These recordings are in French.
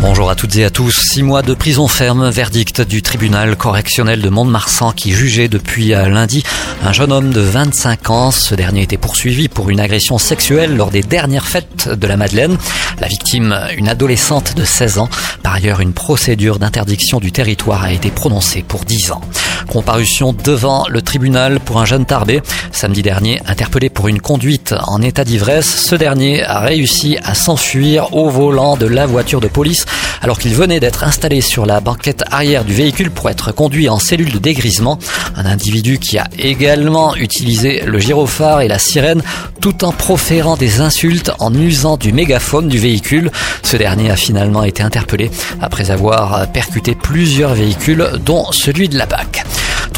Bonjour à toutes et à tous. Six mois de prison ferme, verdict du tribunal correctionnel de Mont-de-Marsan qui jugeait depuis lundi un jeune homme de 25 ans. Ce dernier était poursuivi pour une agression sexuelle lors des dernières fêtes de la Madeleine. La victime, une adolescente de 16 ans. Par ailleurs, une procédure d'interdiction du territoire a été prononcée pour 10 ans. Comparution devant le tribunal pour un jeune tarbé. Samedi dernier, interpellé pour une conduite en état d'ivresse, ce dernier a réussi à s'enfuir au volant de la voiture de police alors qu'il venait d'être installé sur la banquette arrière du véhicule pour être conduit en cellule de dégrisement. Un individu qui a également utilisé le gyrophare et la sirène tout en proférant des insultes en usant du mégaphone du véhicule. Ce dernier a finalement été interpellé après avoir percuté plusieurs véhicules dont celui de la BAC.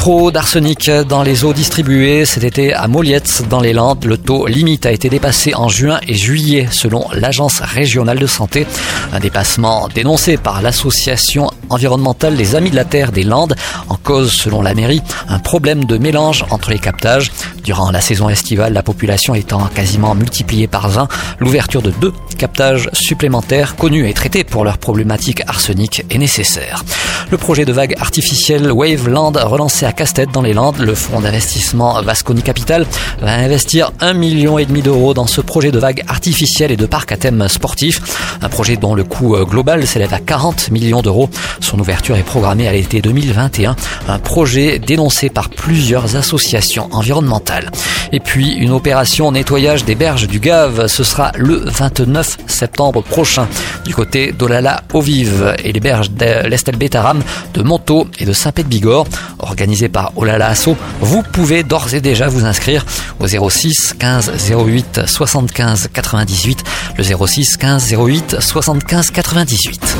D'arsenic dans les eaux distribuées cet été à Moliette dans les Landes. Le taux limite a été dépassé en juin et juillet selon l'Agence régionale de santé. Un dépassement dénoncé par l'association environnementale Les Amis de la Terre des Landes. En cause, selon la mairie, un problème de mélange entre les captages. Durant la saison estivale, la population étant quasiment multipliée par 20, l'ouverture de deux captages supplémentaires connus et traités pour leur problématique arsenic est nécessaire. Le projet de vague artificielle Waveland relancé à Castet dans les Landes, le fonds d'investissement Vasconi Capital va investir un million et demi d'euros dans ce projet de vague artificielle et de parc à thème sportif. Un projet dont le coût global s'élève à 40 millions d'euros. Son ouverture est programmée à l'été 2021. Un projet dénoncé par plusieurs associations environnementales. Et puis une opération nettoyage des berges du Gave. Ce sera le 29 septembre prochain du côté d'Olala au Vive et les berges de l'Estel Bétaram, de Montaut et de Saint-Pé-de-Bigorre. Par Olala Asso, vous pouvez d'ores et déjà vous inscrire au 06 15 08 75 98, le 06 15 08 75 98.